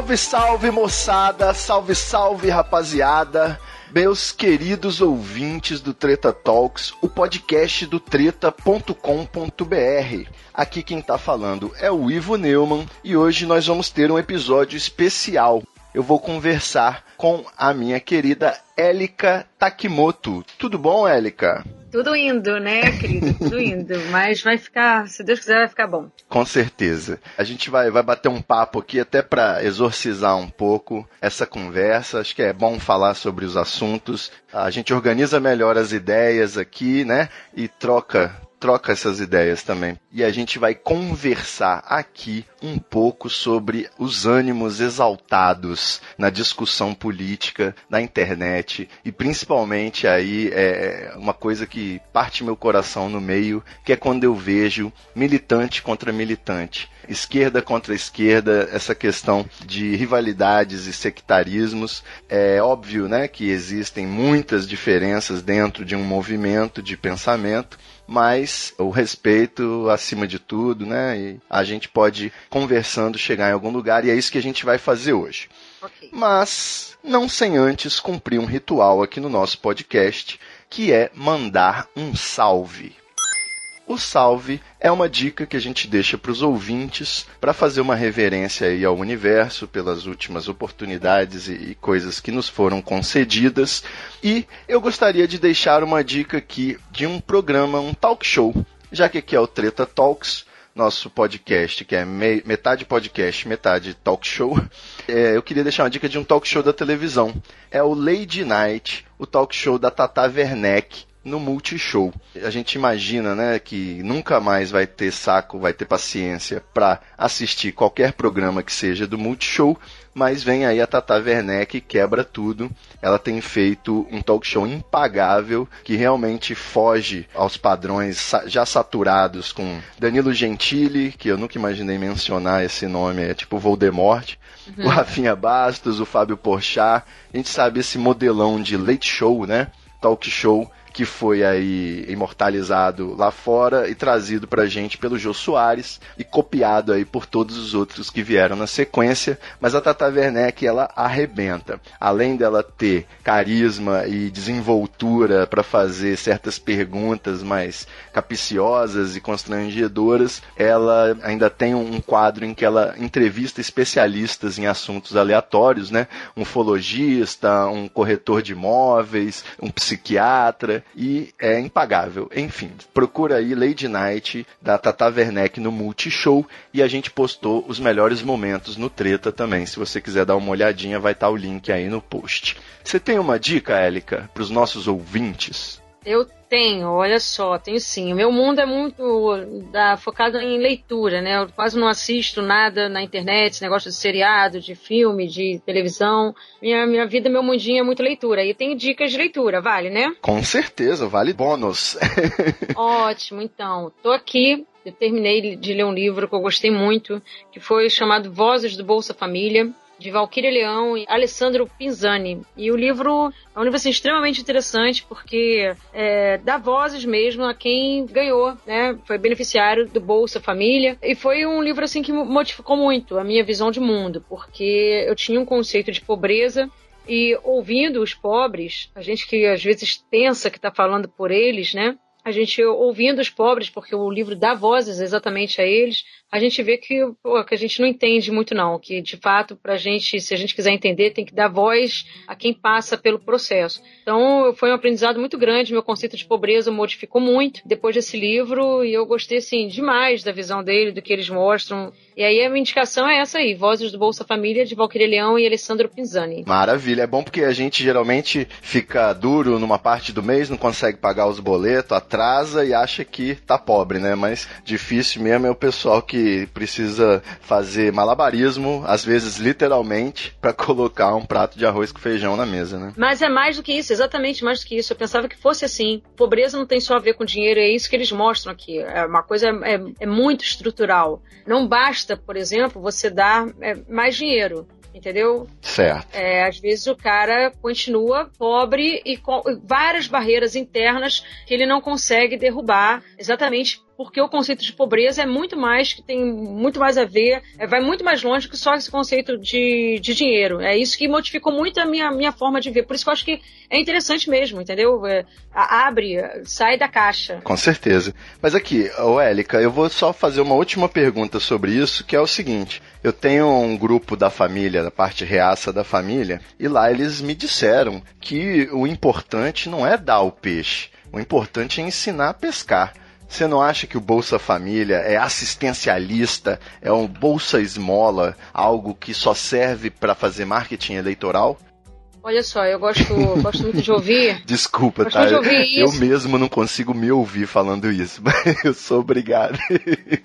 Salve, salve moçada, salve, salve rapaziada, meus queridos ouvintes do Treta Talks, o podcast do treta.com.br. Aqui quem tá falando é o Ivo Neumann e hoje nós vamos ter um episódio especial. Eu vou conversar com a minha querida Élica Takimoto. Tudo bom, Élica? Tudo indo, né, querido? Tudo indo. Mas vai ficar, se Deus quiser, vai ficar bom. Com certeza. A gente vai, vai bater um papo aqui até para exorcizar um pouco essa conversa. Acho que é bom falar sobre os assuntos. A gente organiza melhor as ideias aqui, né? E troca troca essas ideias também. E a gente vai conversar aqui um pouco sobre os ânimos exaltados na discussão política na internet e principalmente aí é uma coisa que parte meu coração no meio, que é quando eu vejo militante contra militante esquerda contra esquerda, essa questão de rivalidades e sectarismos. É óbvio né, que existem muitas diferenças dentro de um movimento de pensamento, mas o respeito acima de tudo, né? E a gente pode, conversando, chegar em algum lugar, e é isso que a gente vai fazer hoje. Ok. Mas não sem antes cumprir um ritual aqui no nosso podcast, que é mandar um salve. O salve é uma dica que a gente deixa para os ouvintes para fazer uma reverência aí ao universo pelas últimas oportunidades e, e coisas que nos foram concedidas. E eu gostaria de deixar uma dica aqui de um programa, um talk show, já que aqui é o Treta Talks, nosso podcast, que é me- metade podcast, metade talk show. É, eu queria deixar uma dica de um talk show da televisão. É o Lady Night, o talk show da Tata Werneck no Multishow. A gente imagina, né, que nunca mais vai ter saco, vai ter paciência para assistir qualquer programa que seja do Multishow, mas vem aí a Tata Werneck e quebra tudo. Ela tem feito um talk show impagável que realmente foge aos padrões já saturados com Danilo Gentili, que eu nunca imaginei mencionar esse nome, é tipo Voldemort, o Rafinha Bastos, o Fábio Porchat. A gente sabe esse modelão de late show, né? Talk show que foi aí imortalizado lá fora e trazido pra gente pelo Jô Soares e copiado aí por todos os outros que vieram na sequência, mas a Tata Werneck ela arrebenta. Além dela ter carisma e desenvoltura para fazer certas perguntas mais capiciosas e constrangedoras, ela ainda tem um quadro em que ela entrevista especialistas em assuntos aleatórios, né? Um ufologista, um corretor de imóveis, um psiquiatra e é impagável. Enfim, procura aí Lady Night da Tata Werneck no Multishow e a gente postou os melhores momentos no Treta também. Se você quiser dar uma olhadinha, vai estar o link aí no post. Você tem uma dica, Élica, para os nossos ouvintes? Eu tenho, olha só, tenho sim. O meu mundo é muito da, focado em leitura, né? Eu quase não assisto nada na internet, esse negócio de seriado, de filme, de televisão. Minha, minha vida, meu mundinho é muito leitura. E tenho dicas de leitura, vale, né? Com certeza, vale bônus. Ótimo, então. Tô aqui, eu terminei de ler um livro que eu gostei muito, que foi chamado Vozes do Bolsa Família, de Valquíria Leão e Alessandro Pinzani. E o livro é um livro assim, extremamente interessante, porque é, dá vozes mesmo a quem ganhou, né? Foi beneficiário do Bolsa Família. E foi um livro assim que modificou muito a minha visão de mundo, porque eu tinha um conceito de pobreza e ouvindo os pobres, a gente que às vezes pensa que está falando por eles, né? A gente ouvindo os pobres, porque o livro dá vozes exatamente a eles, a gente vê que, pô, que a gente não entende muito não, que de fato pra gente, se a gente quiser entender, tem que dar voz a quem passa pelo processo. Então foi um aprendizado muito grande, meu conceito de pobreza modificou muito depois desse livro e eu gostei assim demais da visão dele, do que eles mostram. E aí a minha indicação é essa aí, Vozes do Bolsa Família de Valquíria Leão e Alessandro Pinzani. Maravilha, é bom porque a gente geralmente fica duro numa parte do mês, não consegue pagar os boletos, a atrasa e acha que tá pobre, né? Mas difícil mesmo é o pessoal que precisa fazer malabarismo, às vezes literalmente, para colocar um prato de arroz com feijão na mesa, né? Mas é mais do que isso, exatamente mais do que isso. Eu pensava que fosse assim. Pobreza não tem só a ver com dinheiro, é isso que eles mostram aqui. É uma coisa é, é muito estrutural. Não basta, por exemplo, você dar é, mais dinheiro entendeu? Certo. É, às vezes o cara continua pobre e com várias barreiras internas que ele não consegue derrubar, exatamente porque o conceito de pobreza é muito mais, que tem muito mais a ver, é, vai muito mais longe que só esse conceito de, de dinheiro. É isso que modificou muito a minha, minha forma de ver. Por isso que eu acho que é interessante mesmo, entendeu? É, abre, sai da caixa. Com certeza. Mas aqui, Élica, eu vou só fazer uma última pergunta sobre isso, que é o seguinte. Eu tenho um grupo da família, da parte reaça da família, e lá eles me disseram que o importante não é dar o peixe, o importante é ensinar a pescar. Você não acha que o Bolsa Família é assistencialista, é um Bolsa Esmola, algo que só serve para fazer marketing eleitoral? Olha só, eu gosto, gosto muito de ouvir. Desculpa, gosto tá? De ouvir eu mesmo não consigo me ouvir falando isso, mas eu sou obrigado.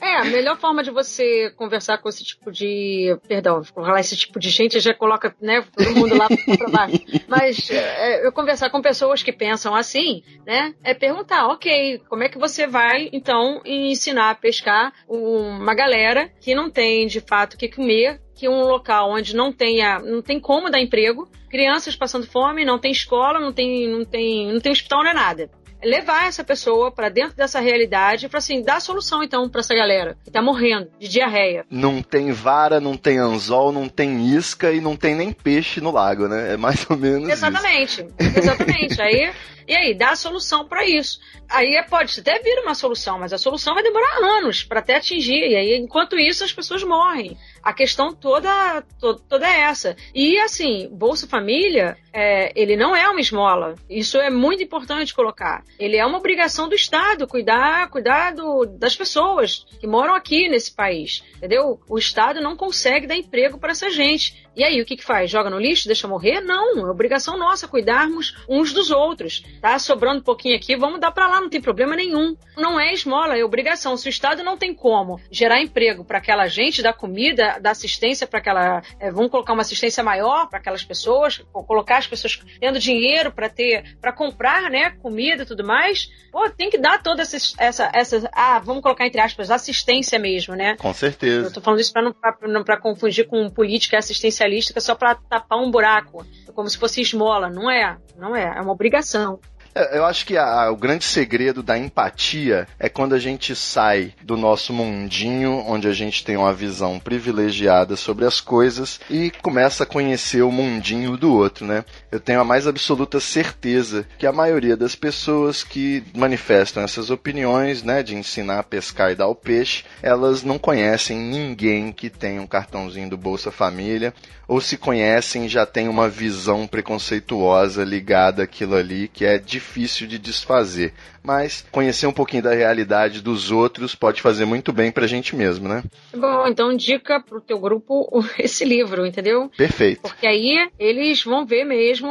É, a melhor forma de você conversar com esse tipo de. Perdão, falar esse tipo de gente já coloca né, todo mundo lá pra baixo. Mas é, eu conversar com pessoas que pensam assim, né? É perguntar, ok, como é que você vai, então, ensinar a pescar uma galera que não tem de fato o que comer, que um local onde não tenha, não tem como dar emprego, crianças passando fome, não tem escola, não tem, não tem, não tem hospital, não é nada. Levar essa pessoa para dentro dessa realidade para assim, dar solução então para essa galera que tá morrendo de diarreia. Não tem vara, não tem anzol, não tem isca e não tem nem peixe no lago, né? É mais ou menos Exatamente. Isso. Exatamente. aí e aí, dá a solução para isso. Aí é, pode até vir uma solução, mas a solução vai demorar anos para até atingir. E aí, enquanto isso, as pessoas morrem. A questão toda, to, toda é essa. E assim, Bolsa Família, é, ele não é uma esmola. Isso é muito importante colocar. Ele é uma obrigação do Estado cuidar, cuidar do, das pessoas que moram aqui nesse país. Entendeu? O Estado não consegue dar emprego para essa gente. E aí, o que, que faz? Joga no lixo? Deixa morrer? Não, é obrigação nossa cuidarmos uns dos outros. Tá sobrando um pouquinho aqui, vamos dar para lá, não tem problema nenhum. Não é esmola, é obrigação. Se o Estado não tem como gerar emprego para aquela gente, dar comida, dar assistência para aquela. É, vamos colocar uma assistência maior para aquelas pessoas, colocar as pessoas tendo dinheiro para ter, para comprar, né, comida e tudo mais. Pô, tem que dar toda essa, essa, essa. Ah, vamos colocar entre aspas, assistência mesmo, né? Com certeza. Eu tô falando isso para não pra, confundir com política assistencialista especialista só para tapar um buraco, como se fosse esmola. Não é, não é, é uma obrigação. É, eu acho que a, o grande segredo da empatia é quando a gente sai do nosso mundinho, onde a gente tem uma visão privilegiada sobre as coisas e começa a conhecer o mundinho do outro, né? Eu tenho a mais absoluta certeza que a maioria das pessoas que manifestam essas opiniões, né, de ensinar a pescar e dar o peixe, elas não conhecem ninguém que tenha um cartãozinho do Bolsa Família ou se conhecem já tem uma visão preconceituosa ligada àquilo ali que é difícil de desfazer. Mas conhecer um pouquinho da realidade dos outros pode fazer muito bem pra gente mesmo, né? Bom, então dica pro teu grupo esse livro, entendeu? Perfeito. Porque aí eles vão ver mesmo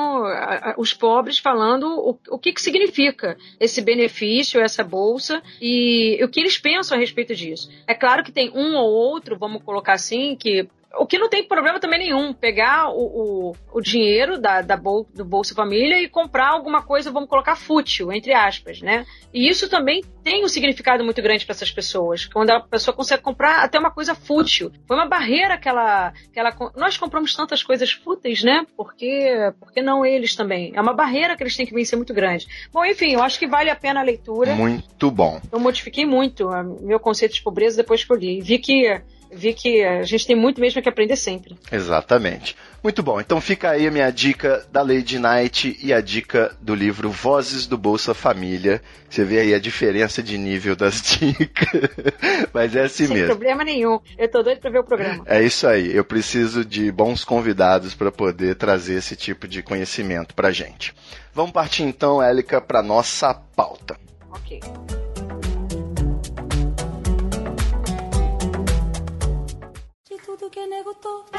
os pobres falando o, o que, que significa esse benefício, essa bolsa e o que eles pensam a respeito disso. É claro que tem um ou outro, vamos colocar assim, que o que não tem problema também nenhum, pegar o, o, o dinheiro da, da bol, do Bolsa Família e comprar alguma coisa, vamos colocar fútil, entre aspas, né? E isso também tem um significado muito grande para essas pessoas, quando a pessoa consegue comprar até uma coisa fútil. Foi uma barreira que ela, que ela. Nós compramos tantas coisas fúteis, né? Porque, porque não eles também? É uma barreira que eles têm que vencer muito grande. Bom, enfim, eu acho que vale a pena a leitura. Muito bom. Eu modifiquei muito meu conceito de pobreza depois que eu li. Vi que vi que a gente tem muito mesmo que aprender sempre. Exatamente. Muito bom. Então fica aí a minha dica da Lady Night e a dica do livro Vozes do Bolsa Família. Você vê aí a diferença de nível das dicas. Mas é assim Sem mesmo. Sem problema nenhum. Eu tô doido pra ver o programa. É isso aí. Eu preciso de bons convidados para poder trazer esse tipo de conhecimento pra gente. Vamos partir então, Élica, para nossa pauta. Ok. Nego torto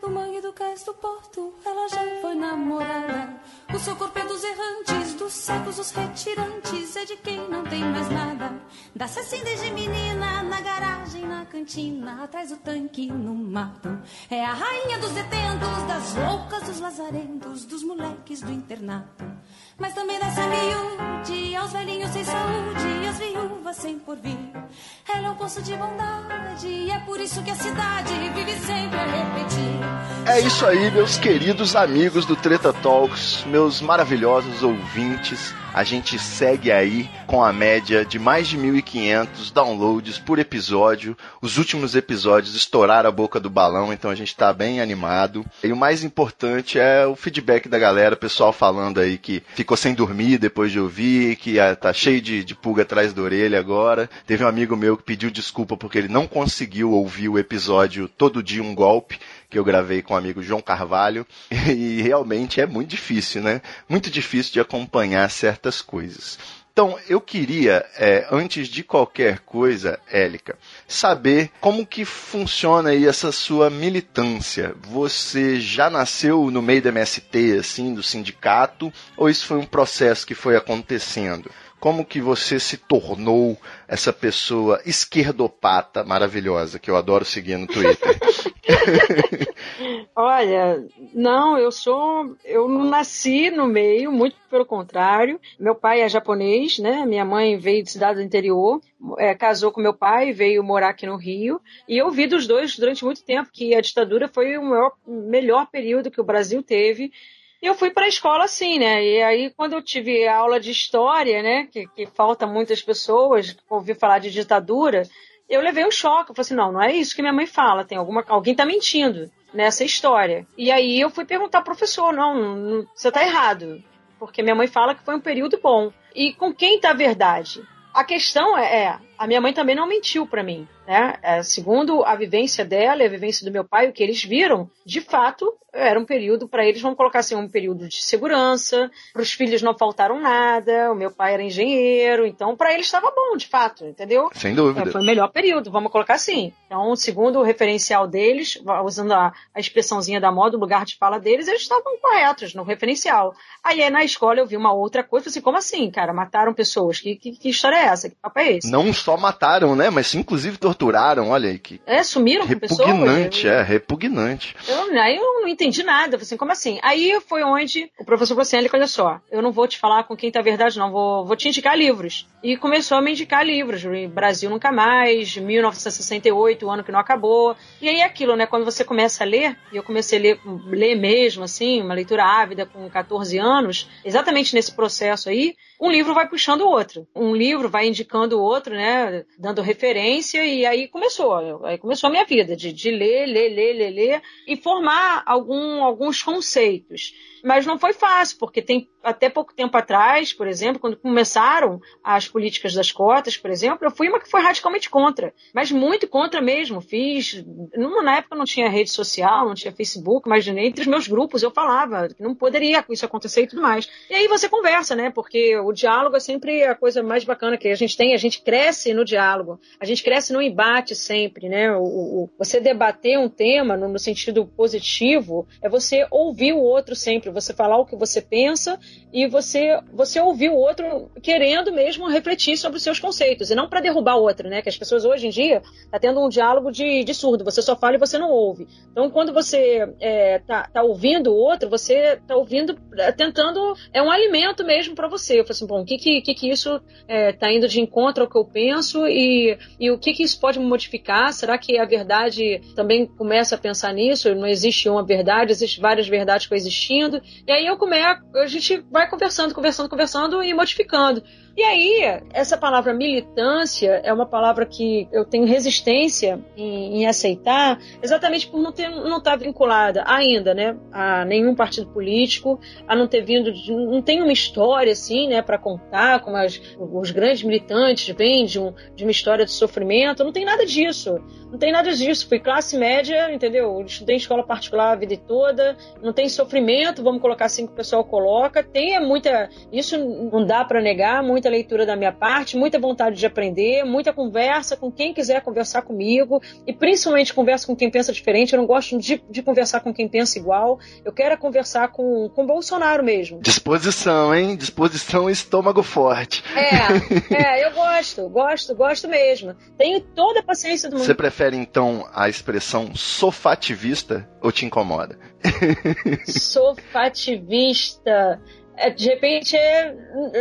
do mangue, do cais, do porto, ela já foi namorada. O seu corpo é dos errantes, dos secos, os retirantes, é de quem não tem mais nada. Dá-se assim desde menina, na garagem, na cantina, atrás do tanque, no mato. É a rainha dos detentos, das loucas, dos lazarentos, dos moleques do internato. Mas também dá-se a miúde, aos velhinhos sem saúde, às viúvas sem porvir. Ela é um poço de bondade, é isso que a cidade vive sempre a repetir. É isso aí, meus queridos amigos do Treta Talks, meus maravilhosos ouvintes. A gente segue aí com a média de mais de 1.500 downloads por episódio. Os últimos episódios estouraram a boca do balão, então a gente está bem animado. E o mais importante é o feedback da galera, o pessoal falando aí que ficou sem dormir depois de ouvir, que ah, tá cheio de, de pulga atrás da orelha agora. Teve um amigo meu que pediu desculpa porque ele não conseguiu ouvir o episódio Todo Dia um Golpe que eu gravei com o amigo João Carvalho, e realmente é muito difícil, né? Muito difícil de acompanhar certas coisas. Então, eu queria, é, antes de qualquer coisa, Élica, saber como que funciona aí essa sua militância. Você já nasceu no meio da MST, assim, do sindicato, ou isso foi um processo que foi acontecendo? Como que você se tornou essa pessoa esquerdopata maravilhosa que eu adoro seguir no Twitter? Olha, não, eu sou, eu não nasci no meio, muito pelo contrário. Meu pai é japonês, né? Minha mãe veio de cidade do interior, é, casou com meu pai, veio morar aqui no Rio. E eu vi dos dois durante muito tempo que a ditadura foi o maior, melhor período que o Brasil teve eu fui para a escola assim, né? E aí, quando eu tive aula de história, né? Que, que falta muitas pessoas ouvir falar de ditadura, eu levei um choque. Eu falei assim: não, não é isso que minha mãe fala. Tem alguma, alguém está mentindo nessa história. E aí eu fui perguntar ao professor: não, não você está errado. Porque minha mãe fala que foi um período bom. E com quem está a verdade? A questão é, é a minha mãe também não mentiu para mim. Né? É, segundo a vivência dela e a vivência do meu pai, o que eles viram, de fato, era um período para eles, vamos colocar assim, um período de segurança. Para os filhos não faltaram nada. O meu pai era engenheiro, então para eles estava bom, de fato, entendeu? Sem dúvida. É, foi o melhor período, vamos colocar assim. Então, segundo o referencial deles, usando a, a expressãozinha da moda, o lugar de fala deles, eles estavam corretos no referencial. Aí na escola eu vi uma outra coisa, assim, como assim, cara? Mataram pessoas? Que, que, que história é essa? Que papo é esse? Não só mataram, né? Mas inclusive torturaram, olha aí que. É, sumiram com pessoas. Repugnante, é, repugnante. Eu, aí eu não entendi nada. Assim, como assim? Aí foi onde o professor falou assim: olha só, eu não vou te falar com quem tá a verdade, não, vou, vou te indicar livros. E começou a me indicar livros. Brasil Nunca Mais, 1968, o ano que não acabou. E aí aquilo, né? Quando você começa a ler, e eu comecei a ler, ler mesmo, assim, uma leitura ávida com 14 anos, exatamente nesse processo aí, um livro vai puxando o outro. Um livro vai indicando o outro, né? Dando referência, e aí começou. Aí começou a minha vida de, de ler, ler, ler, ler, ler e formar algum, alguns conceitos. Mas não foi fácil, porque tem até pouco tempo atrás, por exemplo, quando começaram as políticas das cotas, por exemplo, eu fui uma que foi radicalmente contra, mas muito contra mesmo. Fiz, na época não tinha rede social, não tinha Facebook, mas entre os meus grupos eu falava que não poderia isso acontecer e tudo mais. E aí você conversa, né? Porque o diálogo é sempre a coisa mais bacana que a gente tem, a gente cresce no diálogo, a gente cresce no embate sempre, né? O, o você debater um tema no, no sentido positivo é você ouvir o outro sempre, você falar o que você pensa e você você ouvir o outro querendo mesmo refletir sobre os seus conceitos e não para derrubar o outro, né? Que as pessoas hoje em dia tá tendo um diálogo de, de surdo, você só fala e você não ouve. Então quando você é, tá, tá ouvindo o outro, você tá ouvindo, é, tentando é um alimento mesmo para você. Eu falo assim, bom, o que que, que, que isso é, tá indo de encontro ao que eu penso e, e o que que isso pode me modificar? Será que a verdade também começa a pensar nisso? Não existe uma verdade, existem várias verdades coexistindo. E aí eu começo, a gente vai conversando, conversando, conversando e modificando. E aí, essa palavra militância é uma palavra que eu tenho resistência em, em aceitar, exatamente por não não estar tá vinculada ainda, né, a nenhum partido político, a não ter vindo, de, não tem uma história assim, né, para contar como as, os grandes militantes vêm de, um, de uma história de sofrimento, não tem nada disso, não tem nada disso. Fui classe média, entendeu? Estudei em escola particular a vida toda, não tem sofrimento, vamos colocar assim que o pessoal coloca, tem muita, isso não dá para negar, muita muita leitura da minha parte, muita vontade de aprender, muita conversa com quem quiser conversar comigo e principalmente conversa com quem pensa diferente. Eu não gosto de, de conversar com quem pensa igual. Eu quero é conversar com, com Bolsonaro mesmo. Disposição, hein? Disposição e estômago forte. É, é, eu gosto, gosto, gosto mesmo. Tenho toda a paciência do mundo. Você prefere então a expressão sofativista ou te incomoda? Sofativista. É, de repente é.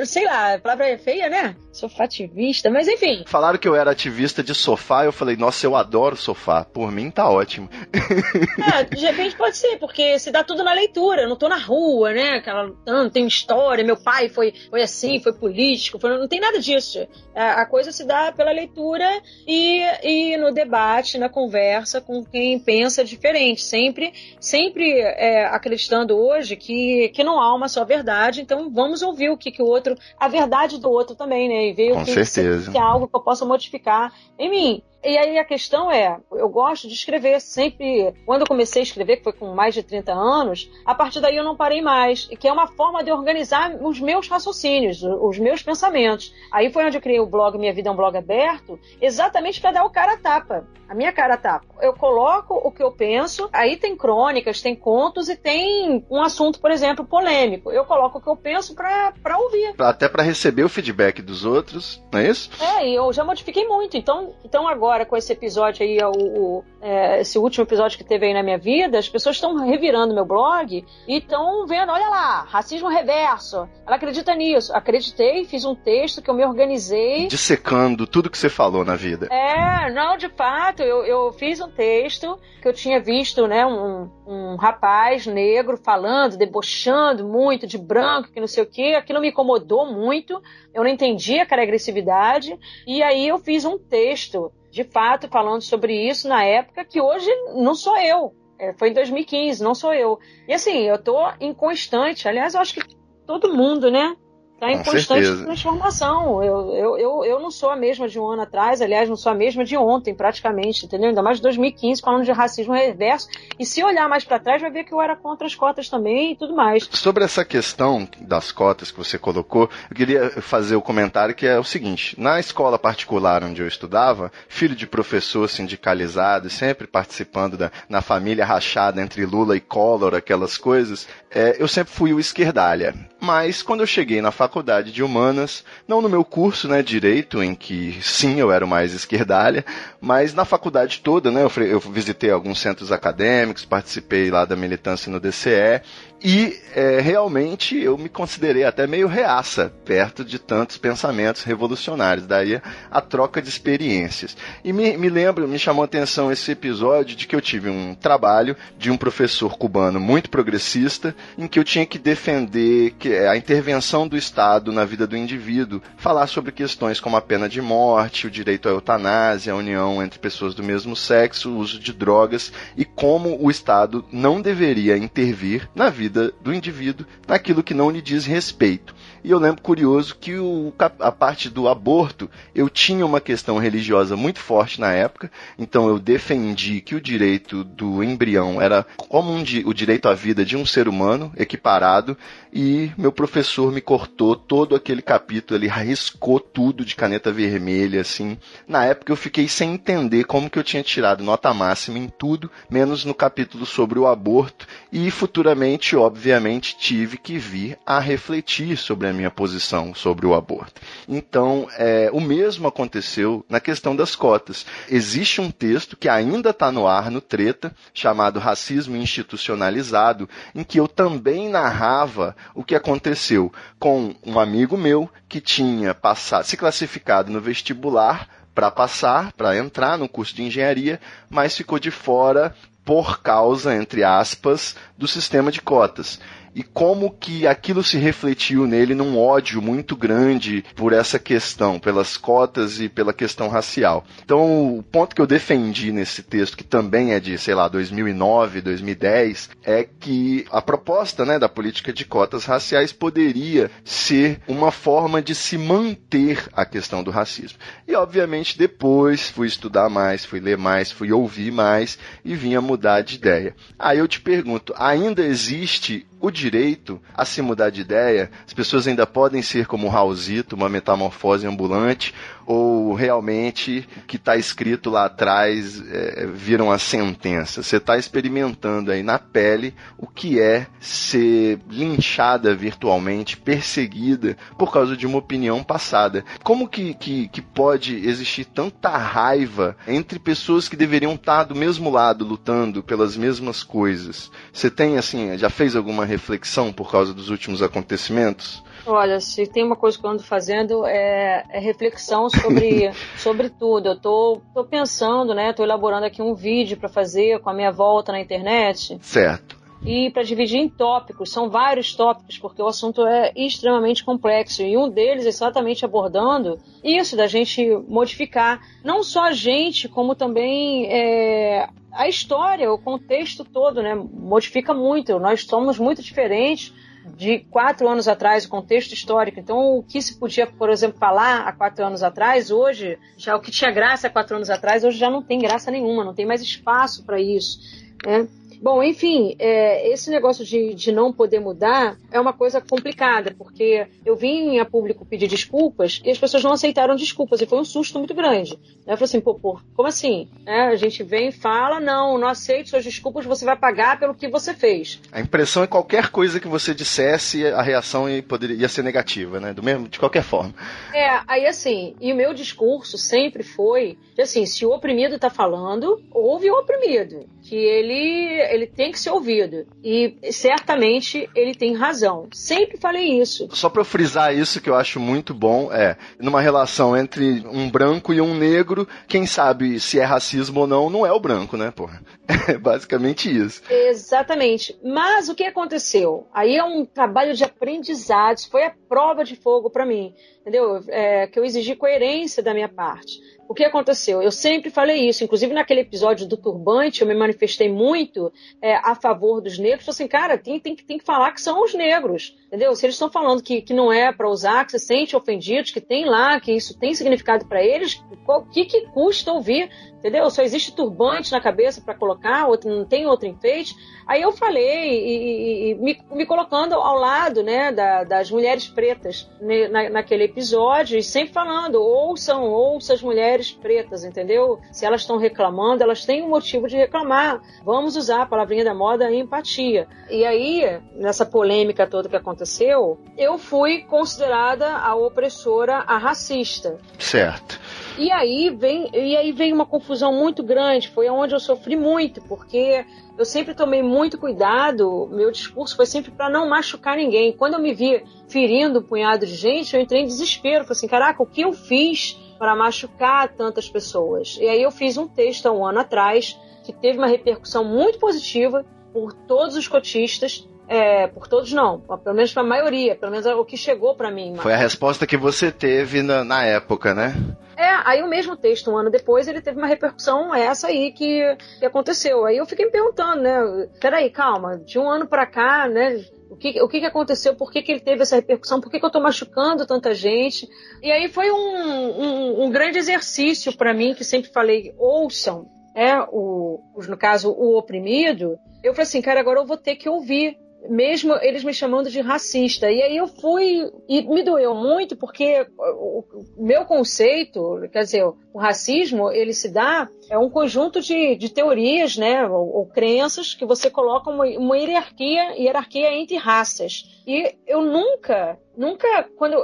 Sei lá, a palavra é feia, né? Sou fativista, mas enfim. Falaram que eu era ativista de sofá, eu falei, nossa, eu adoro sofá. Por mim tá ótimo. É, de repente pode ser, porque se dá tudo na leitura, eu não tô na rua, né? Aquela, não, tem história, meu pai foi, foi assim, foi político, foi, não tem nada disso. É, a coisa se dá pela leitura e, e no debate, na conversa com quem pensa diferente. Sempre, sempre é, acreditando hoje que, que não há uma só verdade, então vamos ouvir o que, que o outro, a verdade do outro também, né? e ver Com o que, certeza. se é algo que eu possa modificar em mim. E aí a questão é, eu gosto de escrever sempre. Quando eu comecei a escrever, que foi com mais de 30 anos, a partir daí eu não parei mais. E que é uma forma de organizar os meus raciocínios, os meus pensamentos. Aí foi onde eu criei o blog Minha Vida é um Blog Aberto, exatamente para dar o cara a tapa. A minha cara a tapa. Eu coloco o que eu penso, aí tem crônicas, tem contos e tem um assunto, por exemplo, polêmico. Eu coloco o que eu penso para ouvir. Até para receber o feedback dos outros, não é isso? É, e eu já modifiquei muito. Então, então agora, com esse episódio aí, o, o é, esse último episódio que teve aí na minha vida, as pessoas estão revirando meu blog e estão vendo, olha lá, racismo reverso. Ela acredita nisso. Acreditei, fiz um texto que eu me organizei. Dissecando tudo que você falou na vida. É, não, de fato, eu, eu fiz um texto que eu tinha visto, né, um, um rapaz negro falando, debochando muito de branco, que não sei o que, aquilo me incomodou muito, eu não entendia que era agressividade, e aí eu fiz um texto, de fato, falando sobre isso na época, que hoje não sou eu, é, foi em 2015, não sou eu. E assim, eu tô em constante, aliás, eu acho que todo mundo, né? Tá em Com constante certeza. transformação. Eu, eu, eu, eu não sou a mesma de um ano atrás, aliás, não sou a mesma de ontem, praticamente, entendeu? Ainda mais de 2015, falando de racismo reverso. E se olhar mais para trás, vai ver que eu era contra as cotas também e tudo mais. Sobre essa questão das cotas que você colocou, eu queria fazer o comentário que é o seguinte: na escola particular onde eu estudava, filho de professor sindicalizado, e sempre participando da na família rachada entre Lula e Collor, aquelas coisas, é, eu sempre fui o esquerdalha. Mas quando eu cheguei na faculdade de humanas, não no meu curso, né, direito, em que sim eu era o mais esquerdalha, mas na faculdade toda, né, eu, eu visitei alguns centros acadêmicos, participei lá da militância no DCE, e é, realmente eu me considerei até meio reaça perto de tantos pensamentos revolucionários. Daí a troca de experiências. E me, me lembro, me chamou a atenção esse episódio de que eu tive um trabalho de um professor cubano muito progressista, em que eu tinha que defender que é, a intervenção do Estado na vida do indivíduo, falar sobre questões como a pena de morte, o direito à eutanásia, a união entre pessoas do mesmo sexo, o uso de drogas e como o Estado não deveria intervir na vida do indivíduo naquilo que não lhe diz respeito. E eu lembro curioso que o, a parte do aborto, eu tinha uma questão religiosa muito forte na época, então eu defendi que o direito do embrião era como um o direito à vida de um ser humano, equiparado, e meu professor me cortou todo aquele capítulo, ele riscou tudo de caneta vermelha, assim. Na época eu fiquei sem entender como que eu tinha tirado nota máxima em tudo, menos no capítulo sobre o aborto, e futuramente, obviamente, tive que vir a refletir sobre a minha posição sobre o aborto. Então, é, o mesmo aconteceu na questão das cotas. Existe um texto que ainda está no ar no Treta, chamado Racismo Institucionalizado, em que eu também narrava o que aconteceu com um amigo meu que tinha passado, se classificado no vestibular para passar, para entrar no curso de engenharia, mas ficou de fora por causa, entre aspas, do sistema de cotas. E como que aquilo se refletiu nele num ódio muito grande por essa questão, pelas cotas e pela questão racial. Então, o ponto que eu defendi nesse texto, que também é de, sei lá, 2009, 2010, é que a proposta né, da política de cotas raciais poderia ser uma forma de se manter a questão do racismo. E, obviamente, depois fui estudar mais, fui ler mais, fui ouvir mais e vim a mudar de ideia. Aí eu te pergunto, ainda existe o direito a se mudar de ideia, as pessoas ainda podem ser como Raulzito, uma metamorfose ambulante, ou realmente o que está escrito lá atrás é, vira uma sentença. Você está experimentando aí na pele o que é ser linchada virtualmente, perseguida por causa de uma opinião passada. Como que, que, que pode existir tanta raiva entre pessoas que deveriam estar do mesmo lado, lutando pelas mesmas coisas? Você tem, assim, já fez alguma reflexão por causa dos últimos acontecimentos? Olha, se tem uma coisa que eu ando fazendo é, é reflexão sobre, sobre tudo. Eu tô, tô pensando, né? Tô elaborando aqui um vídeo para fazer com a minha volta na internet. Certo. E para dividir em tópicos, são vários tópicos, porque o assunto é extremamente complexo. E um deles é exatamente abordando isso da gente modificar não só a gente, como também é, a história, o contexto todo, né? Modifica muito. Nós somos muito diferentes de quatro anos atrás, o contexto histórico. Então, o que se podia, por exemplo, falar há quatro anos atrás, hoje, já o que tinha graça há quatro anos atrás, hoje já não tem graça nenhuma, não tem mais espaço para isso. Né? Bom, enfim, é, esse negócio de, de não poder mudar é uma coisa complicada, porque eu vim a público pedir desculpas e as pessoas não aceitaram desculpas, e foi um susto muito grande. Eu falei assim, pô, pô como assim? É, a gente vem e fala, não, não aceito suas desculpas, você vai pagar pelo que você fez. A impressão é qualquer coisa que você dissesse, a reação ia, poderia, ia ser negativa, né? Do mesmo, de qualquer forma. É, aí assim, e o meu discurso sempre foi, que, assim, se o oprimido tá falando, ouve o oprimido, que ele ele tem que ser ouvido. E certamente ele tem razão. Sempre falei isso. Só para frisar isso que eu acho muito bom é, numa relação entre um branco e um negro, quem sabe se é racismo ou não, não é o branco, né, porra? É basicamente isso. Exatamente. Mas o que aconteceu? Aí é um trabalho de aprendizado, foi a prova de fogo para mim, entendeu? É, que eu exigi coerência da minha parte. O que aconteceu? Eu sempre falei isso, inclusive naquele episódio do turbante, eu me manifestei muito é, a favor dos negros. Falei assim, cara, tem, tem, tem que falar que são os negros, entendeu? Se eles estão falando que, que não é para usar, que se sente ofendidos, que tem lá, que isso tem significado para eles, o que, que custa ouvir entendeu? Só existe turbante na cabeça para colocar, outro, não tem outro enfeite. Aí eu falei e, e, e me, me, colocando ao lado, né, da, das mulheres pretas né, na, naquele episódio e sempre falando, ouçam, ouçam as mulheres pretas, entendeu? Se elas estão reclamando, elas têm um motivo de reclamar. Vamos usar a palavrinha da moda empatia. E aí, nessa polêmica toda que aconteceu, eu fui considerada a opressora, a racista. Certo. E aí vem, e aí vem uma confusão muito grande. Foi onde eu sofri muito, porque eu sempre tomei muito cuidado. Meu discurso foi sempre para não machucar ninguém. Quando eu me vi ferindo um punhado de gente, eu entrei em desespero. Falei assim: caraca, o que eu fiz para machucar tantas pessoas? E aí eu fiz um texto há um ano atrás que teve uma repercussão muito positiva por todos os cotistas é, por todos não, pelo menos para a maioria, pelo menos é o que chegou para mim. Foi a resposta que você teve na, na, época, né? É, aí o mesmo texto, um ano depois, ele teve uma repercussão essa aí que, que aconteceu. Aí eu fiquei me perguntando, né? Peraí, calma, de um ano para cá, né? O que, o que, que aconteceu? Por que, que ele teve essa repercussão? Por que, que eu tô machucando tanta gente? E aí foi um, um, um grande exercício para mim, que sempre falei, ouçam, é, o, no caso, o oprimido. Eu falei assim, cara, agora eu vou ter que ouvir mesmo eles me chamando de racista. E aí eu fui e me doeu muito porque o meu conceito, quer dizer, o racismo, ele se dá é um conjunto de, de teorias, né, ou, ou, crenças que você coloca uma, uma hierarquia, hierarquia entre raças. E eu nunca, nunca quando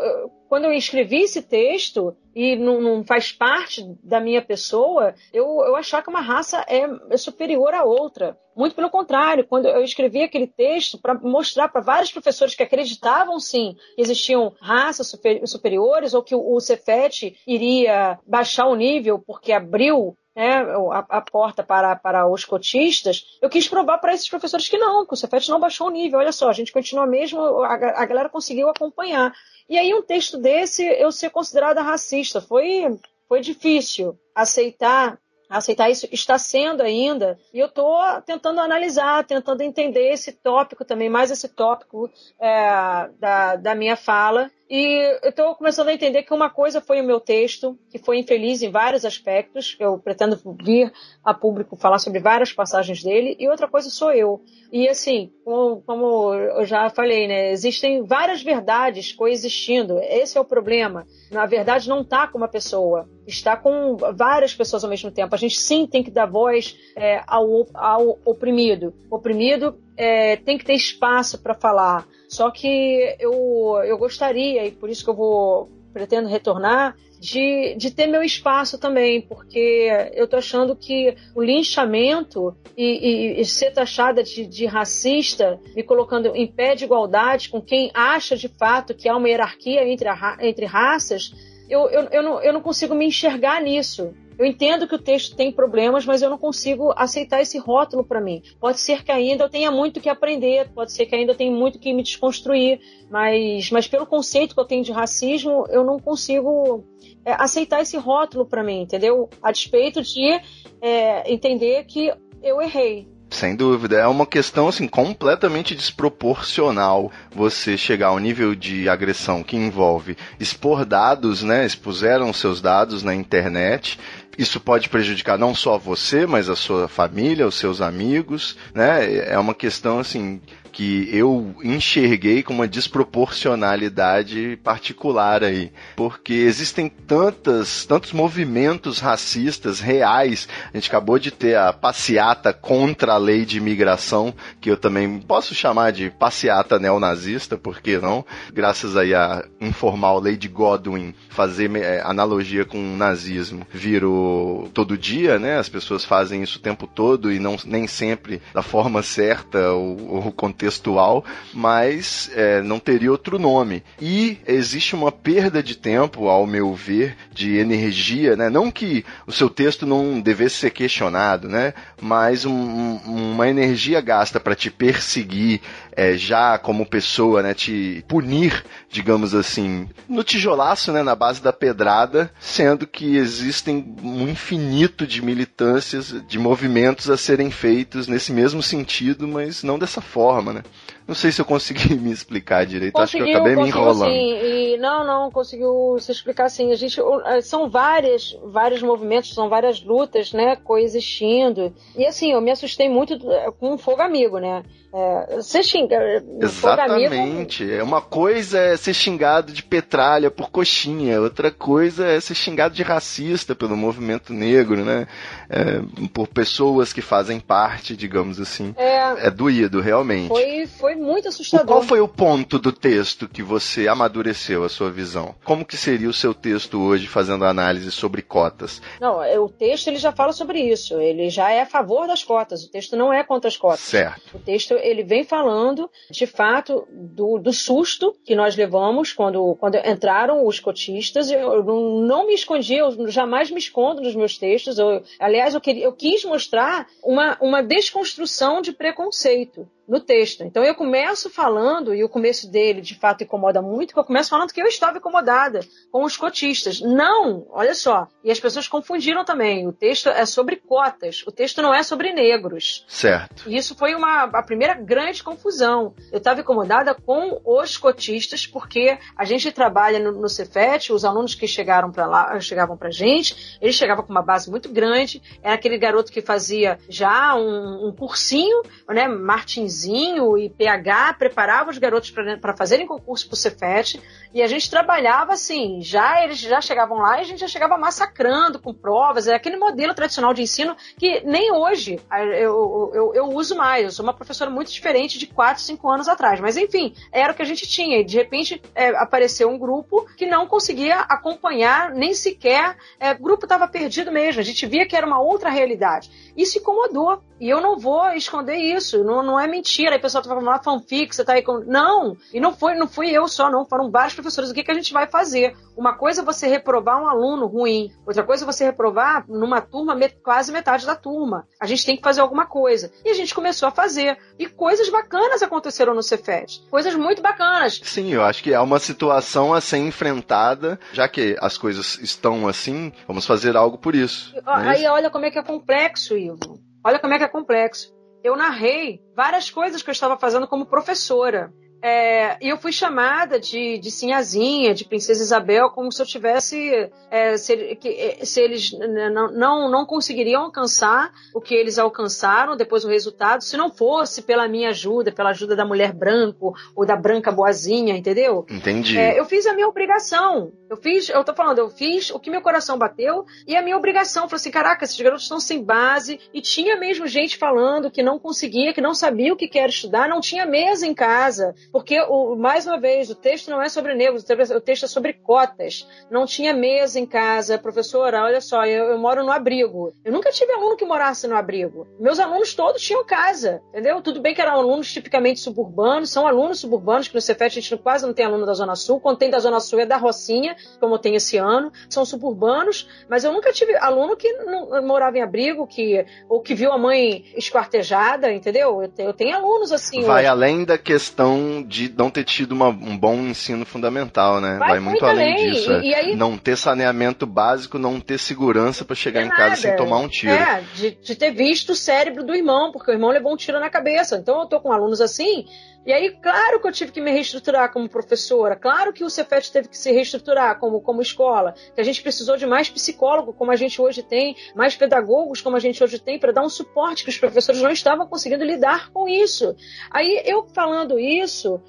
quando eu escrevi esse texto e não, não, faz parte da minha pessoa, eu, eu achar que uma raça é, é superior à outra. Muito pelo contrário, quando eu escrevi aquele texto para mostrar para vários professores que acreditavam sim que existiam raças super, superiores ou que o, o Cefet iria baixar o nível porque abriu né, a, a, porta para, para os cotistas, eu quis provar para esses professores que não, que o Cefet não baixou o nível. Olha só, a gente continua mesmo, a, a galera conseguiu acompanhar. E aí um texto desse eu ser considerada racista foi foi difícil aceitar aceitar isso está sendo ainda e eu estou tentando analisar tentando entender esse tópico também mais esse tópico é, da, da minha fala E eu estou começando a entender que uma coisa foi o meu texto, que foi infeliz em vários aspectos, eu pretendo vir a público falar sobre várias passagens dele, e outra coisa sou eu. E assim, como, como eu já falei, né, existem várias verdades coexistindo, esse é o problema. Na verdade, não está com uma pessoa, está com várias pessoas ao mesmo tempo. A gente sim tem que dar voz é, ao, ao oprimido. O oprimido é, tem que ter espaço para falar. Só que eu, eu gostaria, e por isso que eu vou pretendo retornar, de, de ter meu espaço também, porque eu tô achando que o linchamento e, e, e ser taxada de, de, racista, me colocando em pé de igualdade com quem acha de fato que há uma hierarquia entre, a, entre raças, eu, eu, eu, não, eu não consigo me enxergar nisso. Eu entendo que o texto tem problemas, mas eu não consigo aceitar esse rótulo para mim. Pode ser que ainda eu tenha muito que aprender, pode ser que ainda eu tenha muito que me desconstruir, mas, mas pelo conceito que eu tenho de racismo, eu não consigo é, aceitar esse rótulo para mim, entendeu? A despeito de é, entender que eu errei. Sem dúvida, é uma questão assim completamente desproporcional você chegar ao nível de agressão que envolve expor dados, né? Expuseram seus dados na internet isso pode prejudicar não só você, mas a sua família, os seus amigos, né? É uma questão assim que eu enxerguei com uma desproporcionalidade particular aí, porque existem tantas, tantos movimentos racistas reais. A gente acabou de ter a passeata contra a lei de imigração, que eu também posso chamar de passeata neonazista, por que não? Graças aí à informal lei de Godwin fazer é, analogia com o nazismo, virou todo dia, né? As pessoas fazem isso o tempo todo e não nem sempre da forma certa ou, ou contextual, mas é, não teria outro nome. E existe uma perda de tempo, ao meu ver, de energia, né? Não que o seu texto não devesse ser questionado, né? Mas um, uma energia gasta para te perseguir é, já como pessoa, né? Te punir, digamos assim, no tijolaço, né? Na base da pedrada, sendo que existem um infinito de militâncias, de movimentos a serem feitos nesse mesmo sentido, mas não dessa forma né? Não sei se eu consegui me explicar direito, conseguiu, acho que eu acabei me enrolando. Sim. E, não, não, conseguiu se explicar assim. A gente, eh, são várias, vários movimentos, são várias lutas, né, coexistindo. E assim, eu me assustei muito eh, com o Fogo Amigo, né? É, ser xingado. Exatamente. Amigo... É uma coisa é ser xingado de petralha por coxinha, outra coisa é ser xingado de racista pelo movimento negro, né? É, por pessoas que fazem parte, digamos assim. É, é doído, realmente. Foi, foi muito assustador. qual foi o ponto do texto que você amadureceu a sua visão? Como que seria o seu texto hoje fazendo análise sobre cotas? Não, é, o texto ele já fala sobre isso. Ele já é a favor das cotas. O texto não é contra as cotas. Certo. O texto ele vem falando, de fato, do, do susto que nós levamos quando, quando entraram os cotistas. Eu não me escondi, eu jamais me escondo nos meus textos. Eu, aliás, eu, queria, eu quis mostrar uma, uma desconstrução de preconceito no texto. Então eu começo falando, e o começo dele de fato incomoda muito, que eu começo falando que eu estava incomodada com os cotistas. Não, olha só. E as pessoas confundiram também. O texto é sobre cotas, o texto não é sobre negros. Certo. E isso foi uma, a primeira grande confusão. Eu estava incomodada com os cotistas, porque a gente trabalha no, no Cefet, os alunos que chegaram para lá, chegavam pra gente, eles chegavam com uma base muito grande, era aquele garoto que fazia já um, um cursinho, né, Martins e PH preparava os garotos para fazerem concurso para o Cefet e a gente trabalhava assim, já eles já chegavam lá e a gente já chegava massacrando com provas, é aquele modelo tradicional de ensino que nem hoje eu, eu, eu uso mais. Eu sou uma professora muito diferente de 4, 5 anos atrás, mas enfim, era o que a gente tinha e de repente é, apareceu um grupo que não conseguia acompanhar nem sequer, é, o grupo estava perdido mesmo, a gente via que era uma outra realidade. Isso incomodou e eu não vou esconder isso, não, não é mentira. Aí o pessoal tá falando, ah, fanfic, você tá aí com. Não! E não foi, não fui eu só, não. Foram vários professores. O que, que a gente vai fazer? Uma coisa é você reprovar um aluno ruim, outra coisa é você reprovar numa turma met quase metade da turma. A gente tem que fazer alguma coisa. E a gente começou a fazer. E coisas bacanas aconteceram no Cefet. Coisas muito bacanas. Sim, eu acho que é uma situação a ser enfrentada, já que as coisas estão assim, vamos fazer algo por isso. É aí olha como é que é complexo, Ivo. Olha como é que é complexo. Eu narrei várias coisas que eu estava fazendo como professora. É, e eu fui chamada de, de Sinhazinha, de Princesa Isabel, como se eu tivesse. É, se, que, é, se eles não, não, não conseguiriam alcançar o que eles alcançaram, depois o resultado, se não fosse pela minha ajuda, pela ajuda da mulher branco ou da branca boazinha, entendeu? Entendi. É, eu fiz a minha obrigação. Eu fiz, eu tô falando, eu fiz o que meu coração bateu e a minha obrigação. Falei assim: caraca, esses garotos estão sem base. E tinha mesmo gente falando que não conseguia, que não sabia o que quer estudar, não tinha mesa em casa. Porque, o, mais uma vez, o texto não é sobre negros, o texto é sobre cotas. Não tinha mesa em casa. Professora, olha só, eu, eu moro no abrigo. Eu nunca tive aluno que morasse no abrigo. Meus alunos todos tinham casa, entendeu? Tudo bem que eram alunos tipicamente suburbanos, são alunos suburbanos, que no Cefet a gente quase não tem aluno da Zona Sul. Quando tem da Zona Sul é da Rocinha, como tem esse ano. São suburbanos, mas eu nunca tive aluno que não, morava em abrigo, que, ou que viu a mãe esquartejada, entendeu? Eu, eu tenho alunos assim. Vai hoje. além da questão de não ter tido uma, um bom ensino fundamental, né? Vai, Vai muito, muito além além. disso. E, é. e aí... Não ter saneamento básico, não ter segurança para chegar em nada. casa sem tomar um tiro. É, de, de ter visto o cérebro do irmão, porque o irmão levou um tiro na cabeça. Então eu tô com alunos assim e aí, claro que eu tive que me reestruturar como professora, claro que o Cefet teve que se reestruturar como, como escola, que a gente precisou de mais psicólogo, como a gente hoje tem, mais pedagogos, como a gente hoje tem, para dar um suporte que os professores não estavam conseguindo lidar com isso. Aí, eu falando isso,